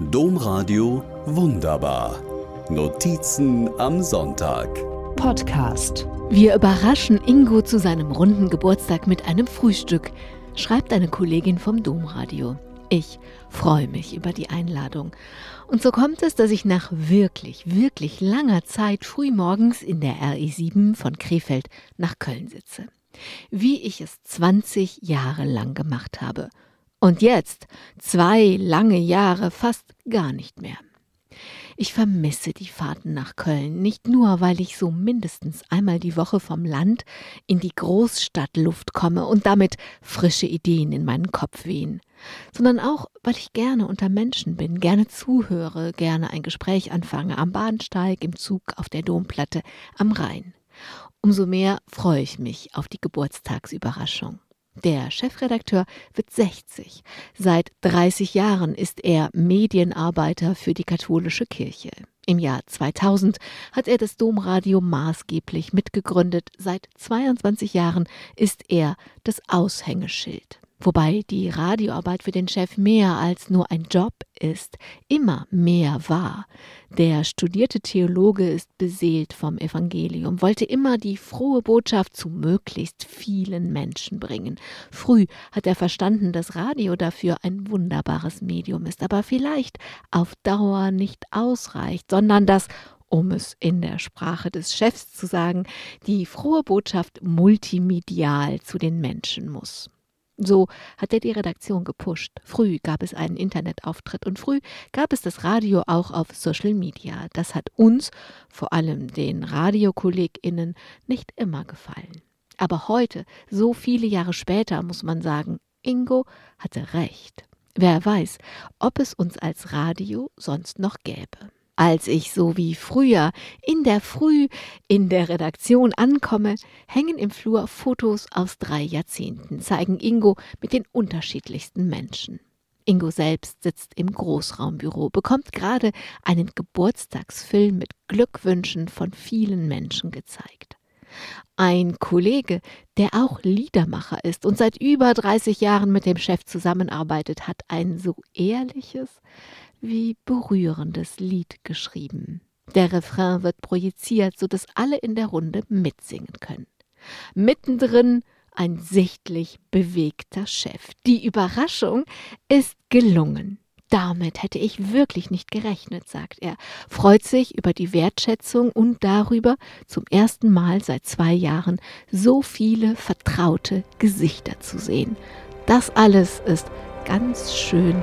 Domradio Wunderbar. Notizen am Sonntag. Podcast. Wir überraschen Ingo zu seinem runden Geburtstag mit einem Frühstück, schreibt eine Kollegin vom Domradio. Ich freue mich über die Einladung. Und so kommt es, dass ich nach wirklich, wirklich langer Zeit frühmorgens in der RE7 von Krefeld nach Köln sitze. Wie ich es 20 Jahre lang gemacht habe. Und jetzt, zwei lange Jahre, fast gar nicht mehr. Ich vermisse die Fahrten nach Köln, nicht nur, weil ich so mindestens einmal die Woche vom Land in die Großstadtluft komme und damit frische Ideen in meinen Kopf wehen, sondern auch, weil ich gerne unter Menschen bin, gerne zuhöre, gerne ein Gespräch anfange am Bahnsteig, im Zug, auf der Domplatte, am Rhein. Umso mehr freue ich mich auf die Geburtstagsüberraschung. Der Chefredakteur wird 60. Seit 30 Jahren ist er Medienarbeiter für die katholische Kirche. Im Jahr 2000 hat er das Domradio maßgeblich mitgegründet. Seit 22 Jahren ist er das Aushängeschild. Wobei die Radioarbeit für den Chef mehr als nur ein Job ist, immer mehr war. Der studierte Theologe ist beseelt vom Evangelium, wollte immer die frohe Botschaft zu möglichst vielen Menschen bringen. Früh hat er verstanden, dass Radio dafür ein wunderbares Medium ist, aber vielleicht auf Dauer nicht ausreicht, sondern dass um es in der Sprache des Chefs zu sagen, die frohe Botschaft multimedial zu den Menschen muss. So hat er die Redaktion gepusht. Früh gab es einen Internetauftritt und früh gab es das Radio auch auf Social Media. Das hat uns, vor allem den RadiokollegInnen, nicht immer gefallen. Aber heute, so viele Jahre später, muss man sagen, Ingo hatte recht. Wer weiß, ob es uns als Radio sonst noch gäbe. Als ich so wie früher in der Früh in der Redaktion ankomme, hängen im Flur Fotos aus drei Jahrzehnten, zeigen Ingo mit den unterschiedlichsten Menschen. Ingo selbst sitzt im Großraumbüro, bekommt gerade einen Geburtstagsfilm mit Glückwünschen von vielen Menschen gezeigt. Ein Kollege, der auch Liedermacher ist und seit über 30 Jahren mit dem Chef zusammenarbeitet, hat ein so ehrliches, wie berührendes Lied geschrieben. Der Refrain wird projiziert, sodass alle in der Runde mitsingen können. Mittendrin ein sichtlich bewegter Chef. Die Überraschung ist gelungen. Damit hätte ich wirklich nicht gerechnet, sagt er, freut sich über die Wertschätzung und darüber, zum ersten Mal seit zwei Jahren so viele vertraute Gesichter zu sehen. Das alles ist ganz schön